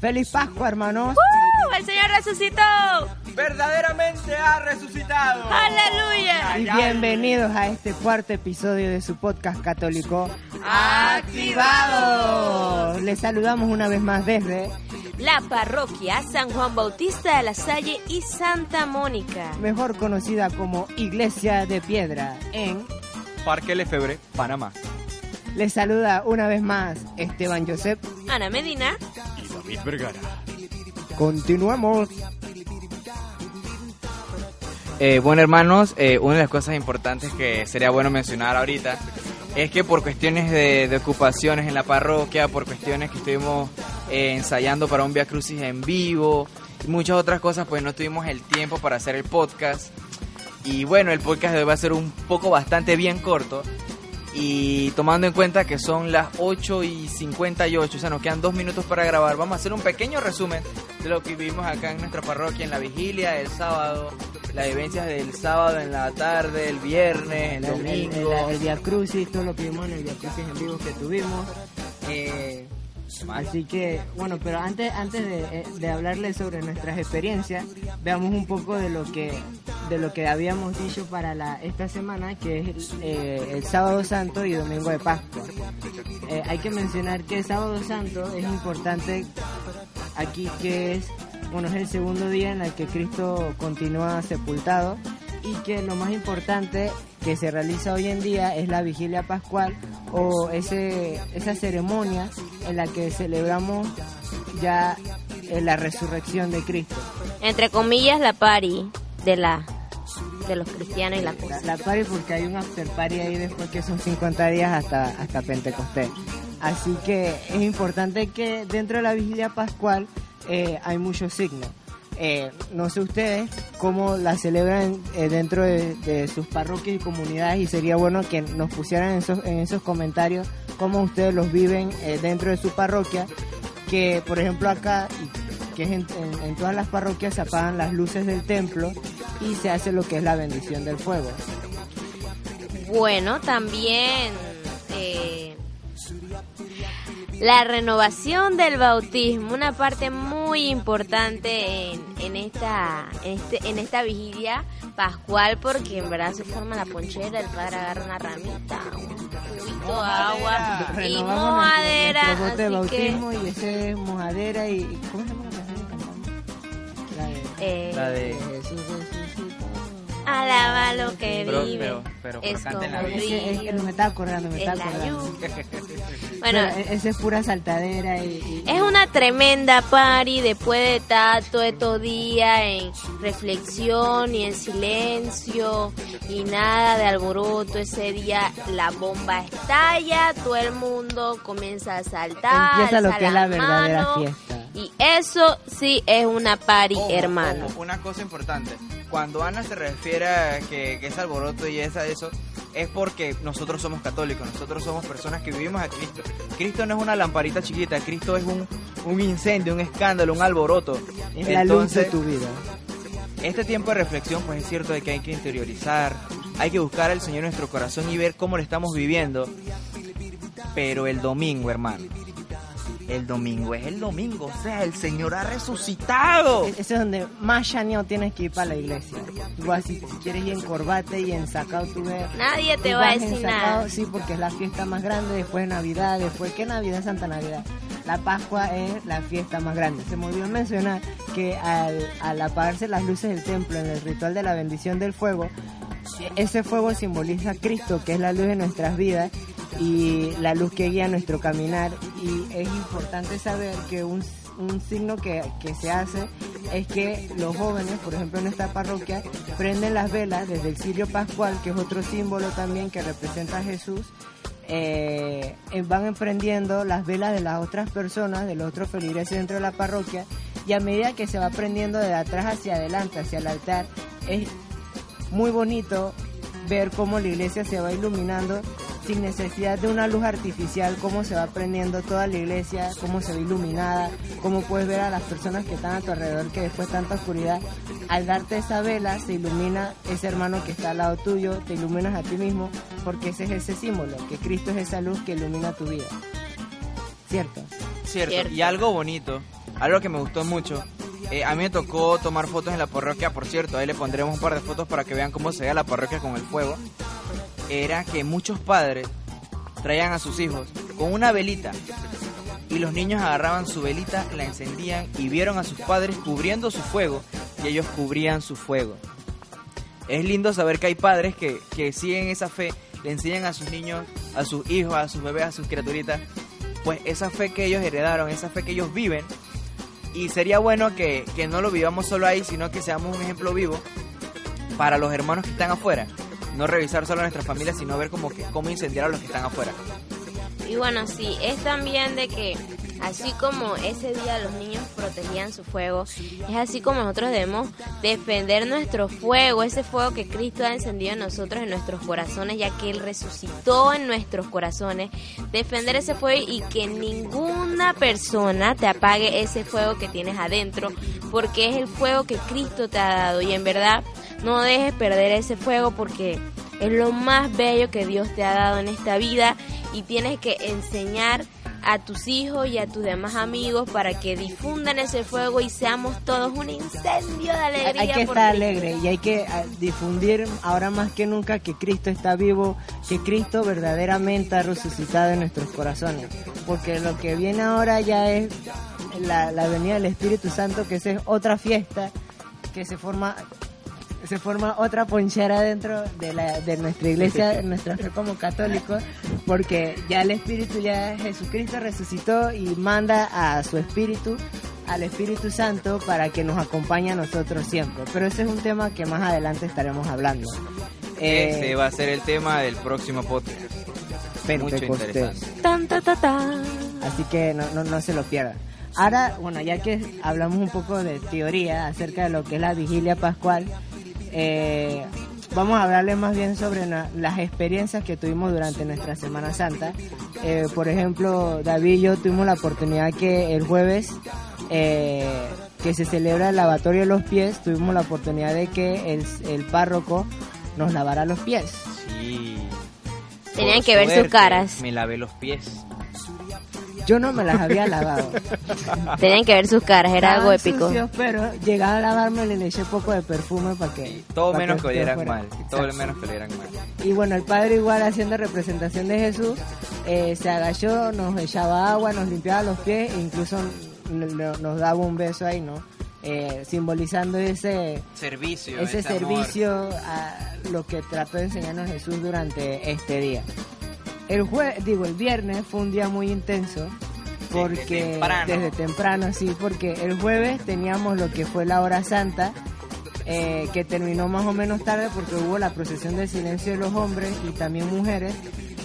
¡Feliz Pascua, hermanos! ¡Uh! ¡El Señor resucitó! ¡Verdaderamente ha resucitado! ¡Aleluya! Y bienvenidos a este cuarto episodio de su podcast católico ¡Activado! Les saludamos una vez más desde La parroquia San Juan Bautista de la Salle y Santa Mónica. mejor conocida como Iglesia de Piedra en Parque Lefebre, Panamá. Les saluda una vez más Esteban Josep. Ana Medina. David Vergara. Continuamos. Eh, bueno, hermanos, eh, una de las cosas importantes que sería bueno mencionar ahorita es que por cuestiones de, de ocupaciones en la parroquia, por cuestiones que estuvimos eh, ensayando para un Via Crucis en vivo y muchas otras cosas, pues no tuvimos el tiempo para hacer el podcast. Y bueno, el podcast de hoy va a ser un poco bastante bien corto. Y tomando en cuenta que son las 8 y 58, o sea, nos quedan dos minutos para grabar, vamos a hacer un pequeño resumen de lo que vivimos acá en nuestra parroquia, en la vigilia, el sábado, las vivencias del sábado en la tarde, el viernes, el El, domingo. el, el Via Crucis, todo lo que vimos en el Via Crucis en vivo que tuvimos. Eh, así que, bueno, pero antes, antes de, eh, de hablarles sobre nuestras experiencias, veamos un poco de lo que de lo que habíamos dicho para la, esta semana, que es eh, el sábado santo y domingo de Pascua. Eh, hay que mencionar que el sábado santo es importante aquí que es bueno es el segundo día en el que Cristo continúa sepultado y que lo más importante que se realiza hoy en día es la vigilia pascual o ese esa ceremonia en la que celebramos ya eh, la resurrección de Cristo. Entre comillas, la pari de la de los cristianos y la cosa. la party porque hay un after party ahí después que son 50 días hasta, hasta Pentecostés. Así que es importante que dentro de la vigilia pascual eh, hay muchos signos. Eh, no sé ustedes cómo la celebran eh, dentro de, sus parroquias y comunidades y sería bueno que nos pusieran en esos, en esos comentarios cómo ustedes los viven dentro de su parroquia. Que por ejemplo acá, que es en, en- en todas las parroquias se apagan las luces del templo y se hace lo que es la bendición del fuego. Bueno, también eh, la renovación del bautismo, una parte muy importante en, en esta en, este, en esta vigilia pascual, porque en verdad se forma la ponchera, el padre agarra una ramita, un cubito de agua y mojadera, nuestro bote de que bautismo y ese es mojadera y- ¿cómo se eh, La de... Jesús resucitó. alaba lo que Pero- vive, pero- pero- es como bien. Es que, es que no me estaba acordando, me es estaba la acordando. lluvia. Bueno, e- esa es pura saltadera y, y- Es una tremenda party después de tanto estos días en reflexión y en silencio y nada de alboroto. Ese día la bomba estalla, todo el mundo comienza a saltar, empieza lo que es la verdadera fiesta. Y eso sí es una party, Ojo, hermano. ojo, una cosa importante. Cuando Ana se refiere a que, que es alboroto y es a eso, es porque nosotros somos católicos, nosotros somos personas que vivimos a Cristo. Cristo no es una lamparita chiquita, Cristo es un, un incendio, un escándalo, un alboroto. es la luz de Entonces, tu vida. Este tiempo de reflexión, pues es cierto de que hay que interiorizar, hay que buscar al Señor en nuestro corazón y ver cómo lo estamos viviendo. Pero el domingo, hermano, el domingo es el domingo, o sea, el Señor ha resucitado. E- Ese es donde más chaneado tienes que ir para la iglesia. Igual si, si quieres ir en corbate y en sacado, tú ves. Nadie te tú va a vas decir ensacado, nada. Sí, porque es la fiesta más grande, después Navidad, después, ¿qué Navidad? Santa Navidad. La Pascua es la fiesta más grande. Se me olvidó mencionar que al, al apagarse las luces del templo en el ritual de la bendición del fuego, ese fuego simboliza a Cristo, que es la luz de nuestras vidas y la luz que guía nuestro caminar. Y es importante saber que un, un signo que, que se hace es que los jóvenes, por ejemplo en esta parroquia, prenden las velas desde el cirio pascual, que es otro símbolo también que representa a Jesús. eh, eh, van emprendiendo las velas de las otras personas, de los otros feligreses dentro de la parroquia, y a medida que se va prendiendo de atrás hacia adelante, hacia el altar, es muy bonito ver cómo la iglesia se va iluminando sin necesidad de una luz artificial, cómo se va prendiendo toda la iglesia, cómo se ve iluminada, cómo puedes ver a las personas que están a tu alrededor que después de tanta oscuridad, al darte esa vela se ilumina ese hermano que está al lado tuyo, te iluminas a ti mismo, porque ese es ese símbolo, que Cristo es esa luz que ilumina tu vida. ¿Cierto? Cierto. Cierto. Y algo bonito, algo que me gustó mucho. Eh, a mí me tocó tomar fotos en la parroquia, por cierto, ahí le pondremos un par de fotos para que vean cómo se veía la parroquia con el fuego. Era que muchos padres traían a sus hijos con una velita y los niños agarraban su velita, la encendían y vieron a sus padres cubriendo su fuego y ellos cubrían su fuego. Es lindo saber que hay padres que, que siguen esa fe, le enseñan a sus niños, a sus hijos, a sus bebés, a sus criaturitas, pues esa fe que ellos heredaron, esa fe que ellos viven. Y sería bueno que, que no lo vivamos solo ahí, sino que seamos un ejemplo vivo para los hermanos que están afuera. No revisar solo a nuestra familia, sino ver como que, cómo incendiar a los que están afuera. Y bueno, sí, es también de que así como ese día los niños protegían su fuego, es así como nosotros debemos defender nuestro fuego, ese fuego que Cristo ha encendido en nosotros, en nuestros corazones, ya que Él resucitó en nuestros corazones. Defender ese fuego y que ninguna persona te apague ese fuego que tienes adentro, porque es el fuego que Cristo te ha dado. Y en verdad, no dejes perder ese fuego porque es lo más bello que Dios te ha dado en esta vida y tienes que enseñar a tus hijos y a tus demás amigos para que difundan ese fuego y seamos todos un incendio de alegría. Hay que estar alegre y hay que ah, difundir ahora más que nunca que Cristo está vivo, que Cristo verdaderamente ha resucitado en nuestros corazones. Porque lo que viene ahora ya es la, la venida del Espíritu Santo, que esa es otra fiesta que se forma se forma otra ponchera dentro de, la, de nuestra iglesia, nuestra fe como católicos, porque ya el Espíritu, ya Jesucristo resucitó y manda a su Espíritu, al Espíritu Santo, para que nos acompañe a nosotros siempre. Pero ese es un tema que más adelante estaremos hablando. Eh, Ese va a ser el tema del próximo podcast. Mucho Pentecostés. interesante. Tan, ta, ta, tan. Así que no, no, no se lo pierdan. Ahora, bueno, ya que hablamos un poco de teoría acerca de lo que es la vigilia pascual, eh, vamos a hablarles más bien sobre las experiencias que tuvimos durante nuestra Semana Santa. Eh, por ejemplo, David y yo tuvimos la oportunidad que el jueves, eh, que se celebra el lavatorio de los pies, tuvimos la oportunidad de que el, el párroco nos lavara los pies. Sí. Tenían Por que ver sus caras. Me lavé los pies. Yo no me las había lavado. Tenían que ver sus caras, era algo épico. sucios, pero llegaba a lavarme y le eché poco de perfume para que... Todo para menos que olieran fuera. mal. Todo Exacto. menos que olieran mal. Y bueno, el padre igual haciendo representación de Jesús, eh, se agachó, nos echaba agua, nos limpiaba los pies e incluso nos daba un beso ahí, ¿no? Eh, simbolizando ese, Servicio. ese ese amor. servicio a lo que trató de enseñarnos Jesús durante este día. El jue digo, el viernes fue un día muy intenso porque temprano. desde temprano, sí, porque el jueves teníamos lo que fue la hora santa, eh, que terminó más o menos tarde porque hubo la procesión del silencio de los hombres y también mujeres,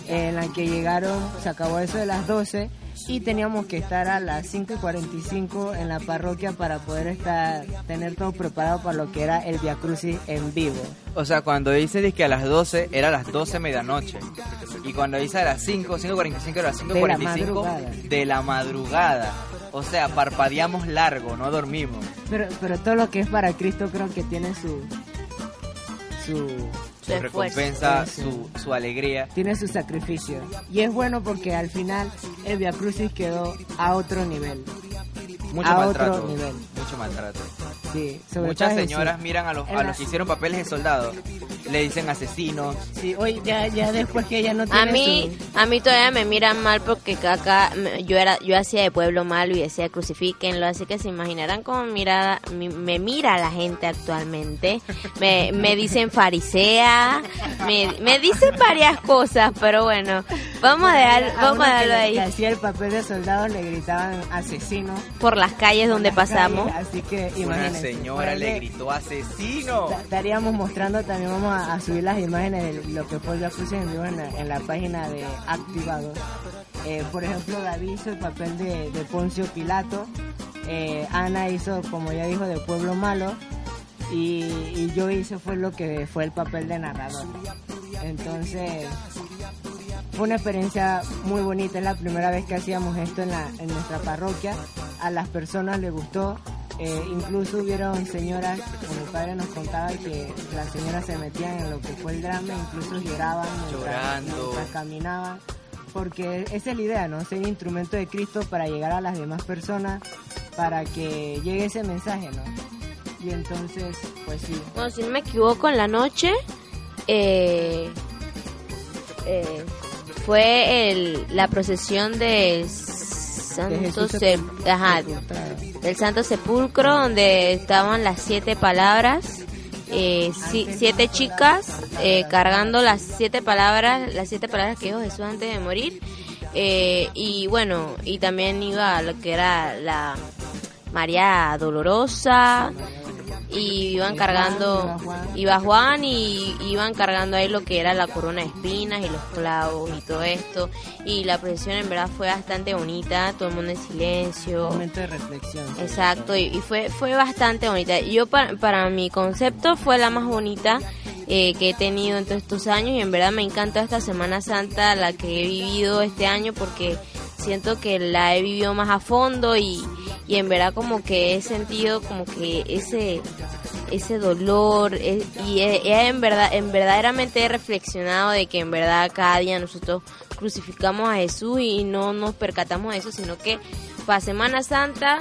en la que llegaron, se acabó eso de las 12 y teníamos que estar a las 5 y 45 en la parroquia para poder estar, tener todo preparado para lo que era el Via Crucis en vivo. O sea, cuando dice que a las 12 era a las 12 medianoche. Y cuando dice a las 5, 5.45 era a las De la 5.45 madrugada. de la madrugada. O sea, parpadeamos largo, no dormimos. Pero, pero todo lo que es para Cristo creo que tiene su, su, Su recompensa, Sí. su, su alegría. tiene su sacrificio. Y es bueno porque al final el Via Crucis quedó a otro nivel. Mucho A maltrato. otro nivel. Mucho maltrato. Sí, sobre Muchas señoras miran a los, a los que hicieron papeles de soldado. Le dicen asesinos. Sí, hoy ya, ya después que ella no A mí, a mí todavía me miran mal porque acá yo era, yo hacía de pueblo malo y decía crucifíquenlo, así que se imaginarán cómo mirada, mi- me mira la gente actualmente. Me, me dicen farisea, me, me dicen varias cosas, pero bueno, vamos a dejar, vamos a dejarlo le- ahí que hacía el papel de soldado le gritaban asesino. por las calles donde pasamos. Así que Una imagínense. señora le gritó asesino. ta- Estaríamos mostrando, también vamos a, a subir las imágenes de lo que fue Crucis en vivo en la, la página de Activados. Eh, por ejemplo, David hizo el papel de, de Poncio Pilato, eh, Ana hizo, como ya dijo, de Pueblo Malo, y, y yo hice fue lo que fue el papel de narrador. Entonces, fue una experiencia muy bonita, es la primera vez que hacíamos esto en, la, en nuestra parroquia, a las personas les gustó, eh, incluso hubieron señoras, como mi padre nos contaba, que las señoras se metían en lo que fue el drama, incluso lloraban mientras, Llorando. mientras caminaban. porque esa es la idea, ¿no? Ser instrumento de Cristo para llegar a las demás personas, para que llegue ese mensaje, ¿no? Y entonces, pues sí. Bueno, si no me equivoco, en la noche eh, eh, fue el, la procesión del Santo, Jesús Se- sepul- ajá, del Santo Sepulcro, donde estaban las siete palabras, eh, si- siete chicas eh, cargando las siete palabras, las siete palabras que dijo Jesús antes de morir. Eh, y bueno, y también iba lo que era la María Dolorosa, y iban cargando, iba Juan. y iban cargando ahí lo que era la corona de espinas y los clavos y todo esto. Y la procesión en verdad fue bastante bonita, todo el mundo en silencio. Un momento de reflexión. Exacto, y, y fue fue bastante bonita. Yo para, para mi concepto fue la más bonita eh, que he tenido en todos estos años y en verdad me encanta esta Semana Santa la que he vivido este año porque siento que la he vivido más a fondo y, y en verdad como que he sentido como que ese ese dolor eh, y en verdad en verdaderamente he reflexionado de que en verdad cada día nosotros crucificamos a Jesús y no nos percatamos de eso sino que para Semana Santa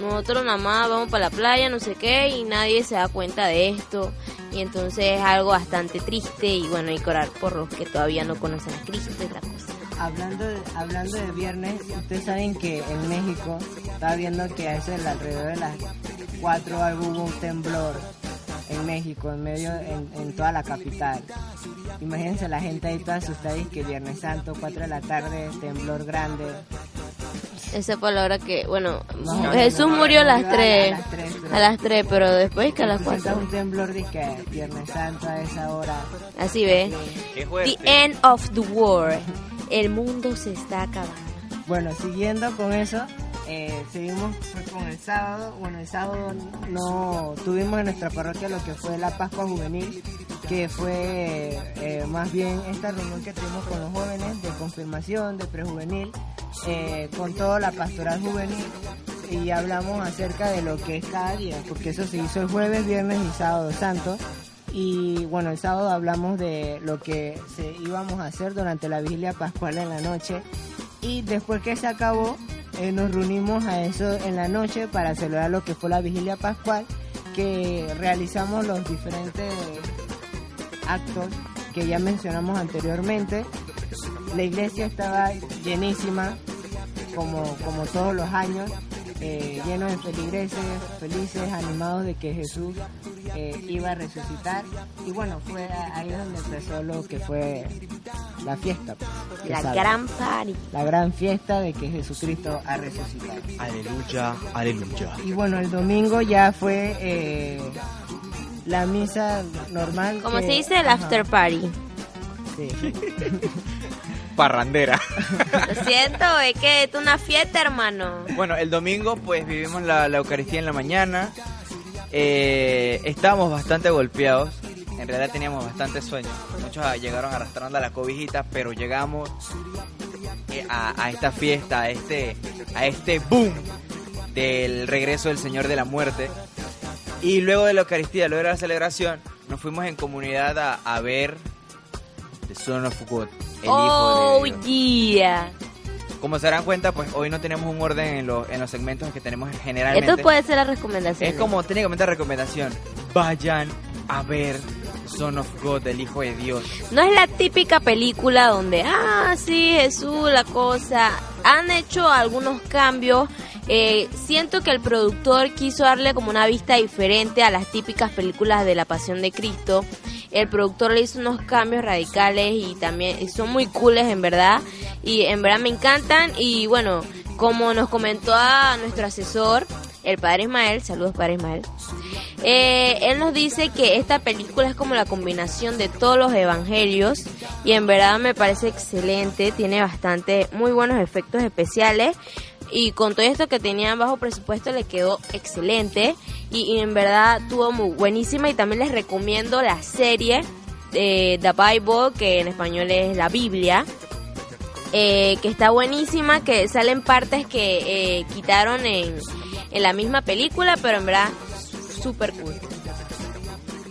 nosotros nada más vamos para la playa, no sé qué, y nadie se da cuenta de esto. Y entonces es algo bastante triste y bueno, que orar por los que todavía no conocen a Cristo y cosa. Hablando de, hablando de viernes, ustedes saben que en México estaba viendo que a eso del alrededor de las 4 algo hubo un temblor en México, en medio, en, en toda la capital. Imagínense la gente ahí toda asustada y que Viernes Santo, 4 de la tarde, temblor grande. Esa palabra que, bueno, Más o menos, Jesús ¿no? murió a las Murió 3, a las tres, pero- a las 3, pero después que a las Sientes 4. un temblor de que Viernes Santo a esa hora. Así ve. The end of the world. El mundo se está acabando. Bueno, siguiendo con eso, eh, seguimos fue con el sábado. Bueno, el sábado no tuvimos en nuestra parroquia lo que fue la Pascua Juvenil, que fue eh, más bien esta reunión que tuvimos con los jóvenes de confirmación, de prejuvenil, eh, con toda la pastoral juvenil y hablamos acerca de lo que es cada día, porque eso se hizo el jueves, viernes y sábado santo. Y bueno, el sábado hablamos de lo que íbamos a hacer durante la vigilia pascual en la noche. Y después que se acabó, eh, nos reunimos a eso en la noche para celebrar lo que fue la vigilia pascual, que realizamos los diferentes actos que ya mencionamos anteriormente. La iglesia estaba llenísima, como, como todos los años, eh, lleno de feligreses, felices, animados de que Jesús eh, iba a resucitar. Y bueno, fue ahí donde empezó lo que fue la fiesta. pues, La gran party. la gran fiesta de que Jesucristo ha resucitado. Aleluya, aleluya. Y bueno, el domingo ya fue eh, la misa normal. Como que- se dice, el ajá, after party. sí. Parrandera. Lo siento, es que es una fiesta, hermano. Bueno, el domingo pues vivimos la, la Eucaristía en la mañana. Eh, estábamos bastante golpeados. En realidad teníamos bastante sueño. Muchos llegaron arrastrando a la cobijita, pero llegamos eh, a, a esta fiesta, a este, a este boom del regreso del Señor de la Muerte. Y luego de la Eucaristía, luego de la celebración, nos fuimos en comunidad a, a ver The Son of God, el Oh, Hijo de yeah. Como se darán cuenta, pues hoy no tenemos un orden en, los en los segmentos que tenemos generalmente. Esto puede ser la recomendación. Es como técnicamente recomendación. Vayan a ver Son of God, el Hijo de Dios. No es la típica película donde, ah, sí, Jesús, la cosa. Han hecho algunos cambios. Eh, siento que el productor quiso darle como una vista diferente a las típicas películas de la Pasión de Cristo. El productor le hizo unos cambios radicales y también son muy cooles en verdad. Y en verdad me encantan. Y bueno, como nos comentó a nuestro asesor, el padre Ismael, saludos padre Ismael. Eh, él nos dice que esta película es como la combinación de todos los evangelios y en verdad me parece excelente, tiene bastante muy buenos efectos especiales y con todo esto que tenían bajo presupuesto le quedó excelente y, en verdad tuvo muy buenísima y también les recomiendo la serie de The Bible que en español es la Biblia eh, que está buenísima, que salen partes que eh, quitaron en, en la misma película, pero en verdad súper cool.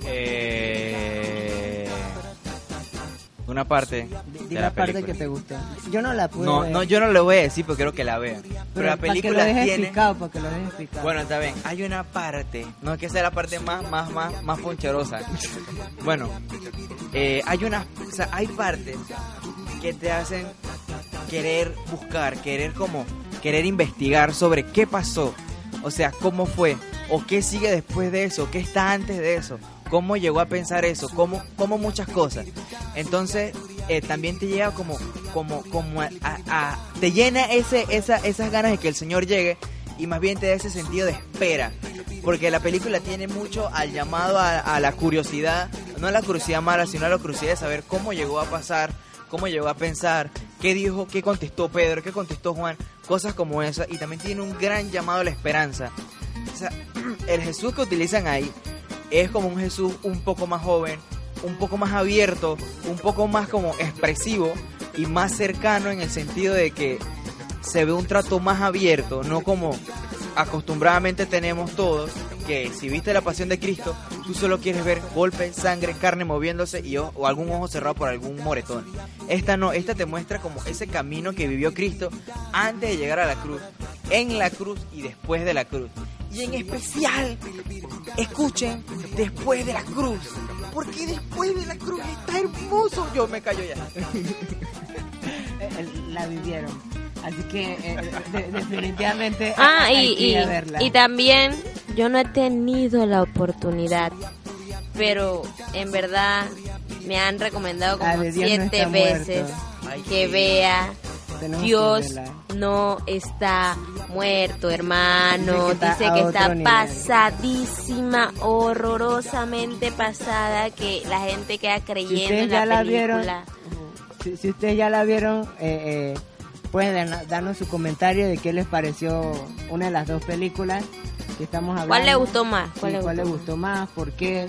Eh, una parte Di- de la la parte película. que te gustó. Yo no la pude No, ver, no, yo no le voy a decir porque quiero que la vean. Pero, pero la para que lo película tiene... picado, para que lo dejes picado. Bueno, está bien. Hay una parte, no es que sea la parte más, más, más, más poncherosa. Bueno, eh, hay una, o sea, hay partes que te hacen querer buscar, querer como, querer investigar sobre qué pasó, o sea, cómo fue, o qué sigue después de eso, qué está antes de eso, cómo llegó a pensar eso, cómo, cómo muchas cosas. Entonces, eh, también te llega como, como, como a, te llena ese, esa, esas ganas de que el Señor llegue y más bien te da ese sentido de espera. Porque la película tiene mucho al llamado a, a la curiosidad, no a la curiosidad mala, sino a la curiosidad de saber cómo llegó a pasar, cómo llegó a pensar, qué dijo, qué contestó Pedro, qué contestó Juan, cosas como esas. Y también tiene un gran llamado a la esperanza. O sea, el Jesús que utilizan ahí es como un Jesús un poco más joven, un poco más abierto, un poco más como expresivo y más cercano en el sentido de que se ve un trato más abierto, no como acostumbradamente tenemos todos, que si viste la pasión de Cristo, tú solo quieres ver golpes, sangre, carne moviéndose y o, o algún ojo cerrado por algún moretón. Esta no, esta te muestra como ese camino que vivió Cristo antes de llegar a la cruz, en la cruz y después de la cruz. Y en especial, escuchen, después de la cruz. Porque después de la cruz está hermoso. Yo me callo ya. Eh, la vivieron. Así que eh, de- definitivamente Ah, hay y, que ir a y, verla. y también yo no he tenido la oportunidad, pero en verdad me han recomendado La como no siete veces muerto. que vea Dios verla. no está muerto, hermano. Dice que está Dice que nivel. pasadísima, horrorosamente pasada, que la gente queda Si creyendo ustedes en ya la la vieron, película. si, si ustedes ya la vieron, eh, eh, pueden darnos su comentario de qué les pareció una de las dos películas que estamos hablando. ¿Cuál le gustó más? Sí, ¿Cuál le ¿Cuál le gustó? más? ¿Por qué?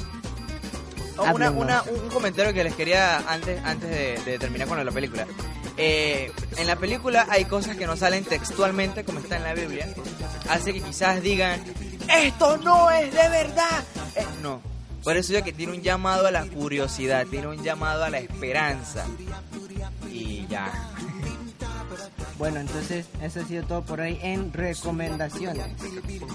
Oh, una, una- un comentario que les quería antes, antes de, de terminar con la película. Eh, en la película hay cosas que no salen textualmente como está en la Biblia. Así que quizás digan, esto no es de verdad. Eh, no. Por eso yo que tiene un llamado a la curiosidad, tiene un llamado a la esperanza. Y ya. Bueno, entonces eso ha sido todo por hoy en recomendaciones.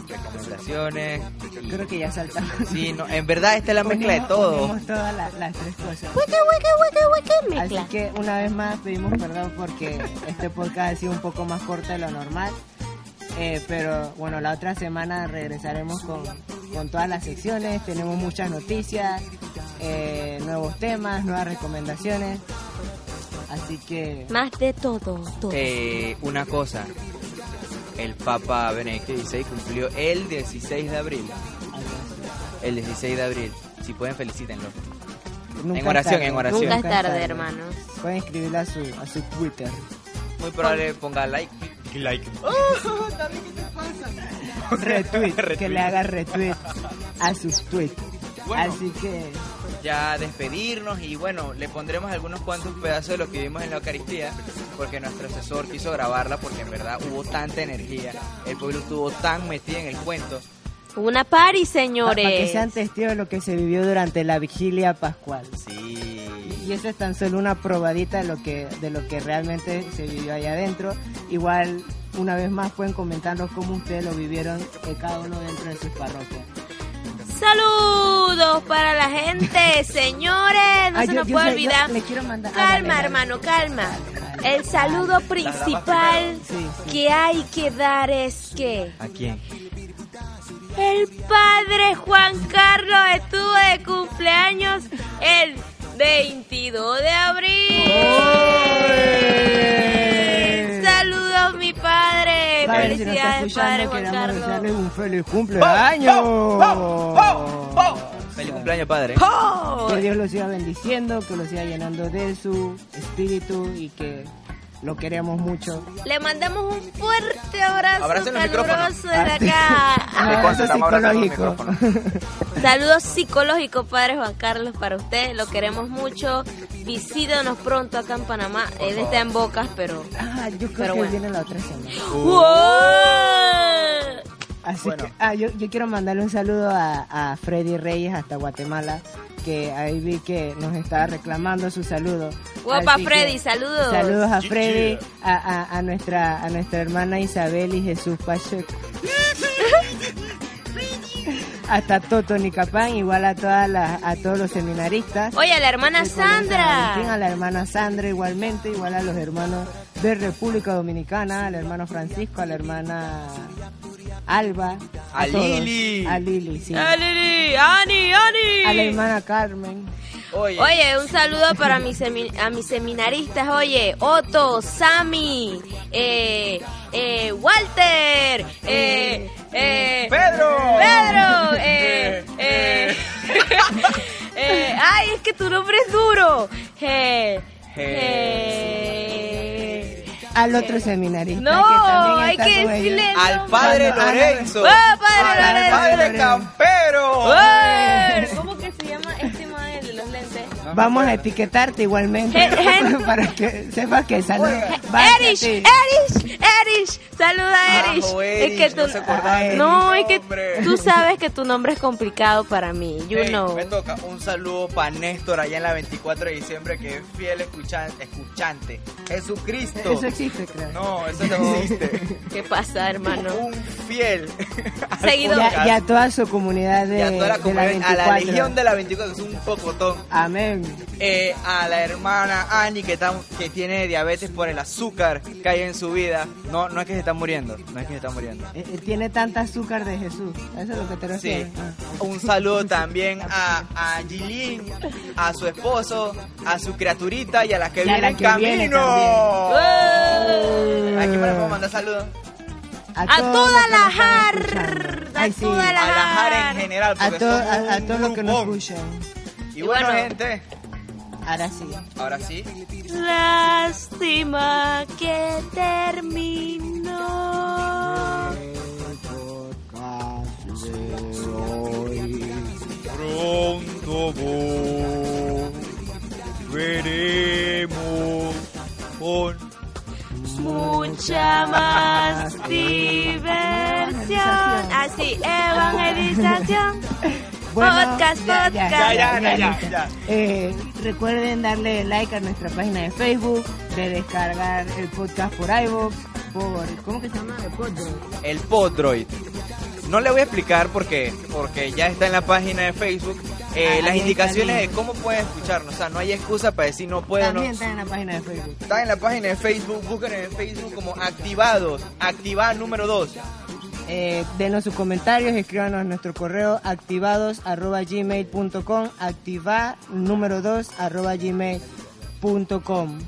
Recomendaciones. Creo que ya saltamos. Sí, no, en verdad esta es la mezcla de todo. todas la- las tres cosas. Hueque, hueque, hueque, Así que una vez más pedimos perdón porque este podcast ha sido un poco más corto de lo normal. Eh, pero bueno, la otra semana regresaremos con, con todas las secciones. Tenemos muchas noticias, eh, nuevos temas, nuevas recomendaciones. Así que Más de todo, todo. Eh, una cosa. El Papa Benedicto XVI cumplió el 16 de abril. El 16 de abril. Si pueden, felicítenlo. Nunca En oración, tarde, en oración. Nunca es tarde, hermanos. Pueden escribirle a su, a su Twitter. Muy probable ponga like. Like. Retweet, que le haga retweet a sus tweets. Bueno. Así que Ya despedirnos y bueno, le pondremos algunos cuantos pedazos de lo que vimos en la Eucaristía. Porque nuestro asesor quiso grabarla porque en verdad hubo tanta energía. El pueblo estuvo tan metido en el cuento. Una party, para señores. que sean testigos de lo que se vivió durante la vigilia pascual. Sí. Y eso es tan solo una probadita de lo que de lo que realmente se vivió allá adentro. Igual, una vez más, pueden comentarnos cómo ustedes lo vivieron eh, cada uno dentro de sus parroquias. Saludos para la gente, señores. No se yo- nos yo puede yo olvidar. le quiero mandar- Calma, hermano, calma. El saludo principal Sí, sí. que hay que dar es que ¿A quién? el padre Juan Carlos estuvo de cumpleaños el 22 de abril. Padre. Padre, si nos está escuchando, queremos desearle un feliz cumpleaños. Feliz cumpleaños, padre. ¡Oh! Que Dios lo siga bendiciendo, que lo siga llenando de su espíritu y que lo queremos mucho. Le mandamos un fuerte abrazo Abracen caluroso desde acá. Un abrazo psicológico. Saludos psicológicos, padre Juan Carlos, para usted. Lo queremos mucho. Visítanos pronto acá en Panamá. Él está en Bocas, pero... Ah, yo creo Pero que bueno. viene la otra semana. ¡Wow! Así Bueno. que, ah, yo, yo quiero mandarle un saludo a, a Freddy Reyes hasta Guatemala, que ahí vi que nos estaba reclamando su saludo. Guapa Así que, Freddy, saludos. Saludos a Freddy, a, a, a nuestra a nuestra hermana Isabel y Jesús Pacheco. Hasta Toto Nicapán, igual a todas las, a todos los seminaristas. Oye, a la hermana del Colegio San Valentín, A Sandra. la hermana Sandra igualmente, igual a los hermanos de República Dominicana, al hermano Francisco, a la hermana Alba. A todos. Lili. A Lili, sí. A Lili, Ani, Ani. A la hermana Carmen. Oye, Oye, un saludo para mis a mis seminaristas. Oye, Otto, Sammy, eh, eh, Walter, eh, eh, Pedro. Pedro, eh, eh, eh, ay, es que tu nombre es duro. Eh, eh, Al otro seminarista. no, que hay que decirle el al padre. Lorenzo. ¡Ah, padre al Lorenzo! padre. Campero. ¿Cómo que se llama este modelo de los lentes? Vamos a etiquetarte igualmente para que sepas que salud. Oiga. Erish, Erish, Erish, saluda a Erish. Ajo, es Erish, que tú, no se acordaba de no, es que tú sabes que tu nombre es complicado para mí, you Ey, know. Me toca un saludo para Néstor allá en la 24 de diciembre, que es fiel escuchante. escuchante. Jesucristo. Eso existe, creo. No, eso no existe. ¿Qué pasa, hermano? un fiel. Seguido. Ya, ya toda su comunidad de, Y a toda la de comunidad, a 24. la legión de la 24, que es un pocotón. Amén. Eh, a la hermana Annie que, está- que tiene diabetes por el azúcar que hay en su vida. No, no es que se está muriendo, no es que se está muriendo. Eh, eh, tiene tanta azúcar de Jesús. Eso es lo que te Sí. refieres. Ah. Un saludo también a, a Gilín, a su esposo, a su criaturita y a la que Y a viene la en que viene camino. ¡Eh! ¿A quién me le puedo mandar saludos? A toda la jar, a Ay, sí. toda la A la jar. en general, A, porque to- a, a un todos los que nos escuchan. Y bueno, bueno. gente, Ahora sí. ahora sí. Lástima que terminó. Pronto veremos con Mucha más diversión. Así, evangelización. Podcast, ya, ya, podcast. Ya, ya, ya, ya, listo. ya. Eh, recuerden darle like a nuestra página de Facebook, de descargar el podcast por iVoox, por... ¿Cómo que se llama? El podcast. el Podroid. No le voy a explicar porque, porque ya está en la página de Facebook eh, Ah, las indicaciones de cómo pueden escucharnos. O sea, no hay excusa para decir no puedo. No. También está en la página de Facebook. Está en la página de Facebook, busquen en Facebook como activados, activar número 2. Eh, denos sus comentarios, escríbanos a nuestro correo activados arroba gmail.com, activa número 2 arroba gmail.com.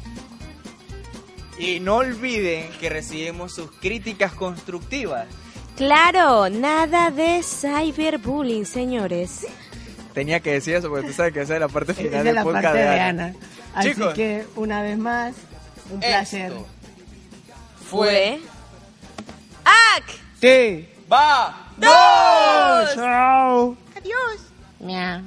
Y no olviden que recibimos sus críticas constructivas. Claro, nada de cyberbullying, señores. Tenía que decir eso porque tú sabes que esa es la parte final es del la podcast parte de Ana. Ana. Así Chicos. que una vez más, un placer. Esto Fue. Sí. va. ¡Dos! Chao. Adiós. Miau.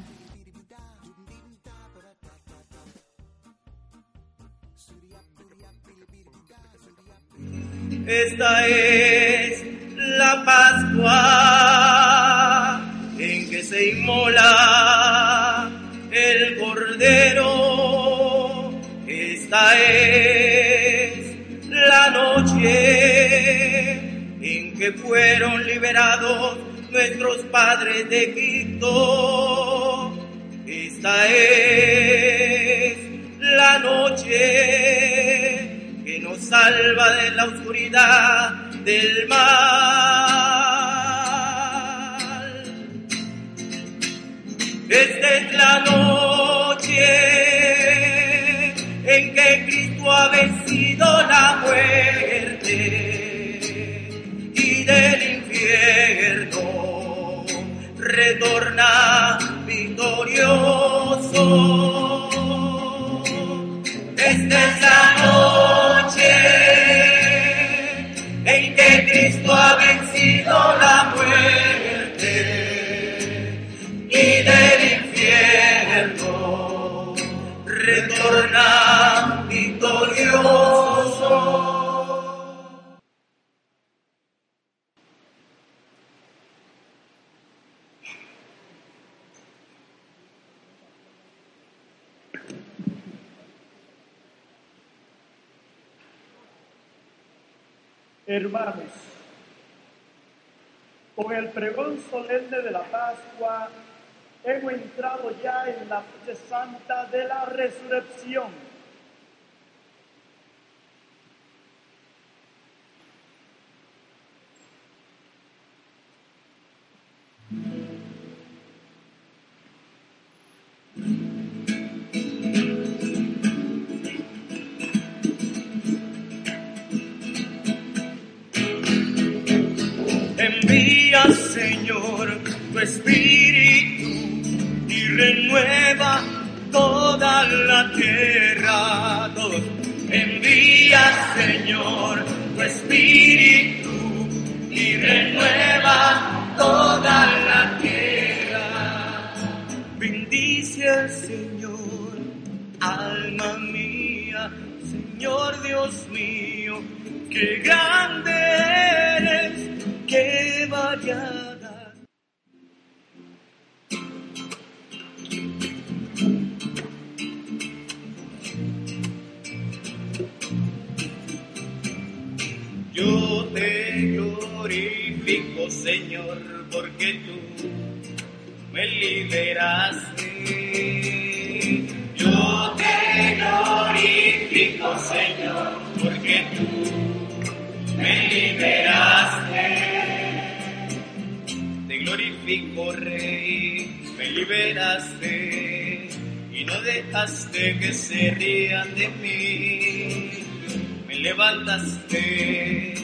Esta es la Pascua en que se inmola el Cordero. Esta es la noche en que fueron liberados nuestros padres de Egipto. Esta es la noche que nos salva de la oscuridad del mal. Esta es la noche en que Cristo ha vencido la retorna victorioso. Esta Hermanos, con el pregón solemne de la Pascua, hemos entrado ya en la noche santa de la resurrección. Envía, Señor, tu espíritu y renueva toda la tierra. Envía, Señor, tu espíritu y renueva toda la tierra. Bendice al Señor, alma mía, Señor Dios mío, qué grande qué variada. Yo te glorifico, Señor, porque tú me liberaste. Yo te glorifico, Señor, porque tú me liberaste. Te glorifico, Rey, me liberaste y no dejaste que se rían de mí. Me levantaste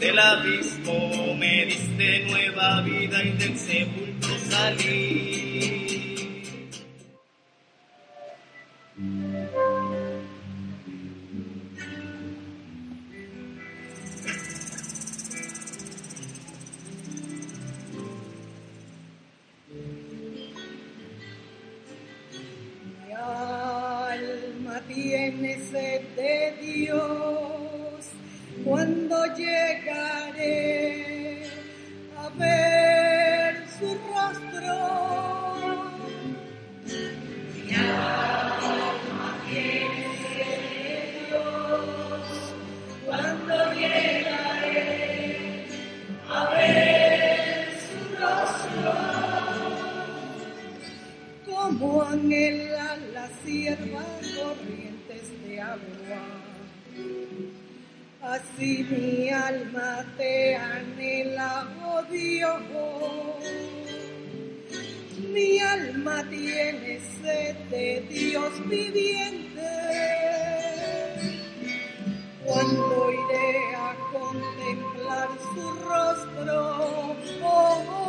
del abismo, me diste nueva vida y del sepulcro salí. Contemplar su rostro, oh,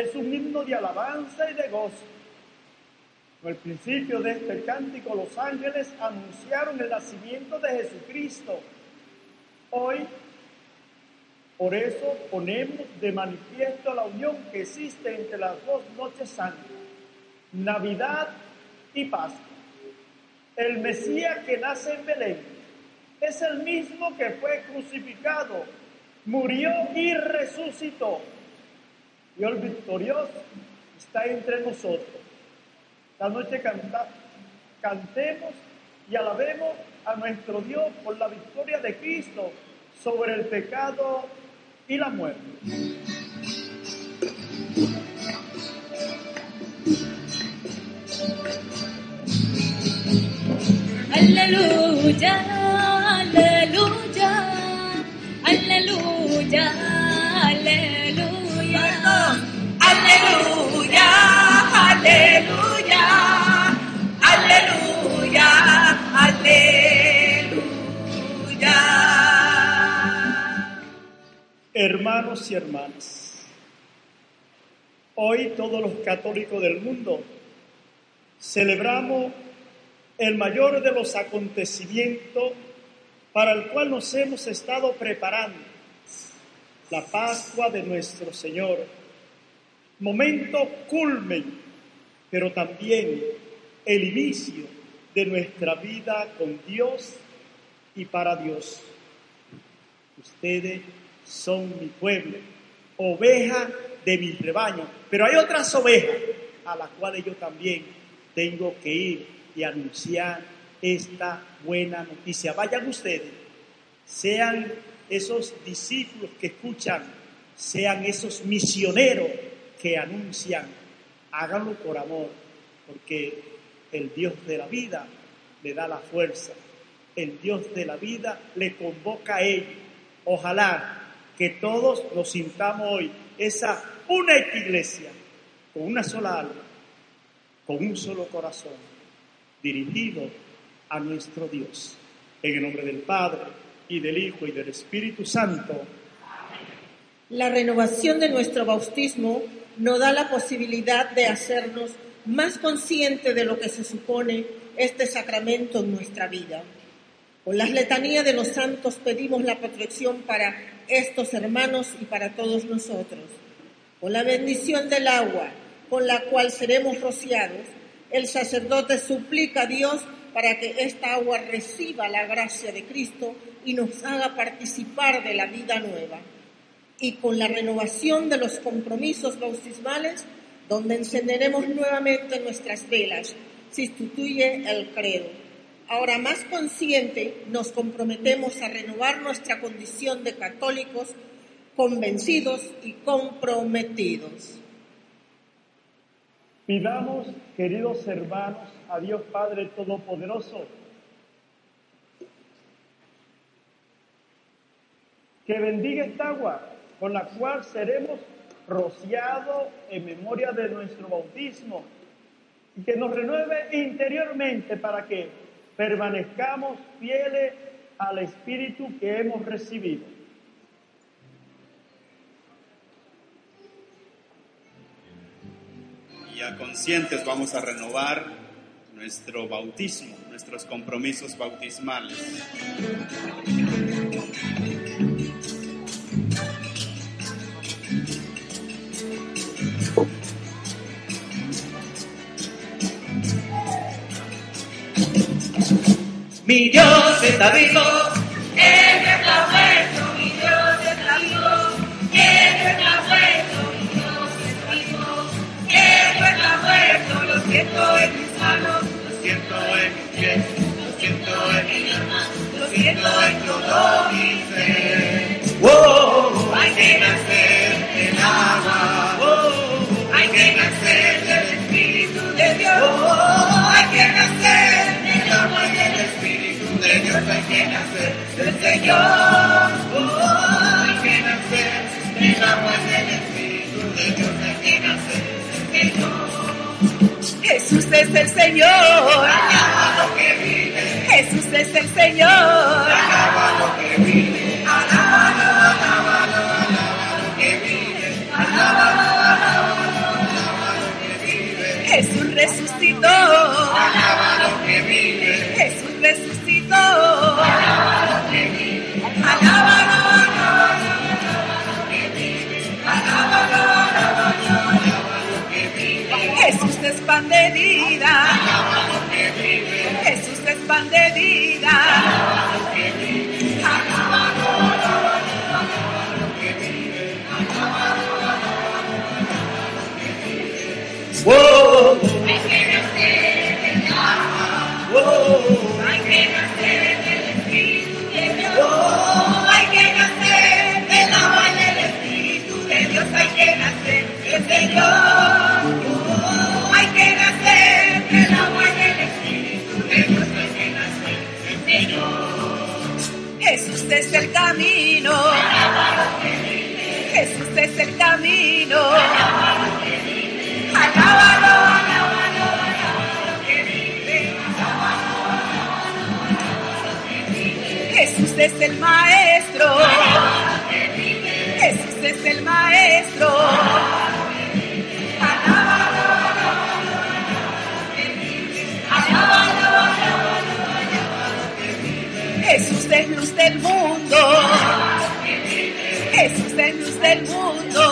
es un himno de alabanza y de gozo. Al principio de este cántico, los ángeles anunciaron el nacimiento de Jesucristo. Hoy, por eso, ponemos de manifiesto la unión que existe entre las dos noches santas, Navidad y Pascua. El Mesías que nace en Belén es el mismo que fue crucificado, murió y resucitó. El victorioso está entre nosotros. La noche canta, cantemos y alabemos a nuestro Dios por la victoria de Cristo sobre el pecado y la muerte. Aleluya, Hermanos y hermanas, hoy todos los católicos del mundo celebramos el mayor de los acontecimientos para el cual nos hemos estado preparando, la Pascua de nuestro Señor. Momento culmen, pero también el inicio de nuestra vida con Dios y para Dios. Ustedes son mi pueblo, oveja de mi rebaño, pero hay otras ovejas a las cuales yo también tengo que ir y anunciar esta buena noticia. Vayan ustedes, sean esos discípulos que escuchan, sean esos misioneros que anuncian, háganlo por amor, porque el Dios de la vida le da la fuerza, el Dios de la vida le convoca a él. Ojalá que todos nos sintamos hoy esa única iglesia, con una sola alma, con un solo corazón, dirigido a nuestro Dios. En el nombre del Padre, y del Hijo, y del Espíritu Santo. La renovación de nuestro bautismo nos da la posibilidad de hacernos más conscientes de lo que se supone este sacramento en nuestra vida. Con las letanías de los santos pedimos la protección para estos hermanos y para todos nosotros. Con la bendición del agua con la cual seremos rociados, el sacerdote suplica a Dios para que esta agua reciba la gracia de Cristo y nos haga participar de la vida nueva. Y con la renovación de los compromisos bautismales, donde encenderemos nuevamente nuestras velas, se instituye el credo. Ahora más consciente nos comprometemos a renovar nuestra condición de católicos convencidos y comprometidos. Pidamos, queridos hermanos, a Dios Padre Todopoderoso, que bendiga esta agua con la cual seremos rociados en memoria de nuestro bautismo y que nos renueve interiormente para que permanezcamos fieles al Espíritu que hemos recibido. Y ya conscientes vamos a renovar nuestro bautismo, nuestros compromisos bautismales. Mi Dios está vivo, Él está muerto, mi Dios está vivo, Él está muerto, mi Dios está vivo, Él está muerto, lo siento en mis manos, Lo siento en mis pies, lo siento en mi alma, lo siento en todo mi ser. Oh, Hay que nacer del agua, oh, hay que nacer Espíritu de nacer del Señor, hay que nacer del agua del Espíritu de Dios, hay que nacer Señor. Jesús es el Señor, alaba lo que vive. Jesús es el Señor, alaba lo que vive. Alábalo, alábalo, alaba lo que vive. Alábalo, alábalo, alaba lo que vive. Jesús resucitó, alaba lo que vive. Pan de vida. Jesús es pan de vida, alaba lo que vive. Alábalo, camino. Jesús es el camino. Alábalo. Jesús es el maestro. Jesús es el maestro. Es luz del mundo. Jesús del mundo.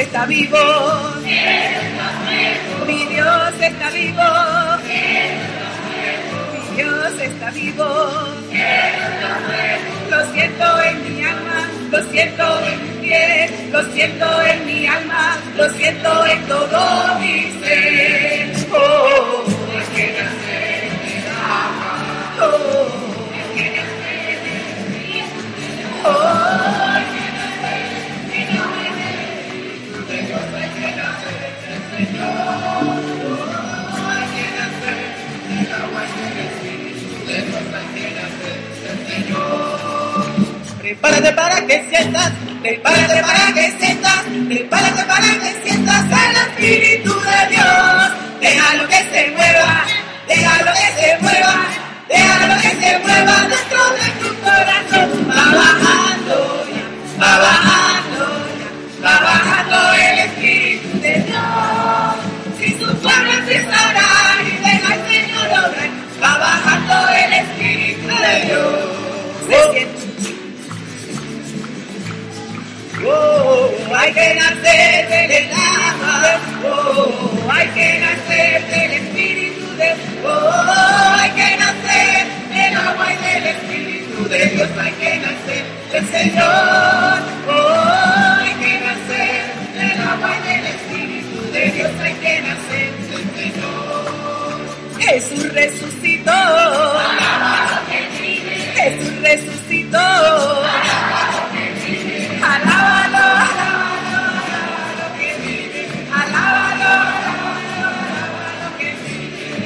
Está vivo. Mi Dios está vivo. Mi Dios está vivo. Lo siento en mi alma, lo siento en mi piel, lo siento en mi alma, lo siento en todo mi ser. Oh, que. Oh, que Oh, Prepárate para que sientas, prepárate para que sientas, prepárate para que sientas el Espíritu de Dios. Déjalo que se mueva, déjalo que se mueva, déjalo que se mueva dentro de tu corazón. Va bajando, va bajando, hay que nacer del agua, oh, hay que nacer del espíritu de oh, hay que nacer del agua y del espíritu de Dios, hay que nacer del Señor, oh, hay que nacer del agua y del espíritu de Dios, hay que nacer del Señor. Jesús resucitó, Jesús resucitó.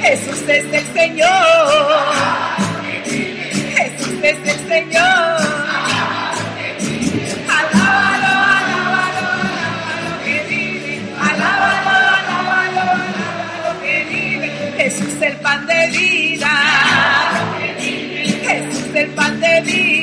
Jesús es el Señor. Jesús es el Señor. Alábalo, alábalo, que vive. Alábalo. Jesús el pan de vida. Jesús el pan de vida.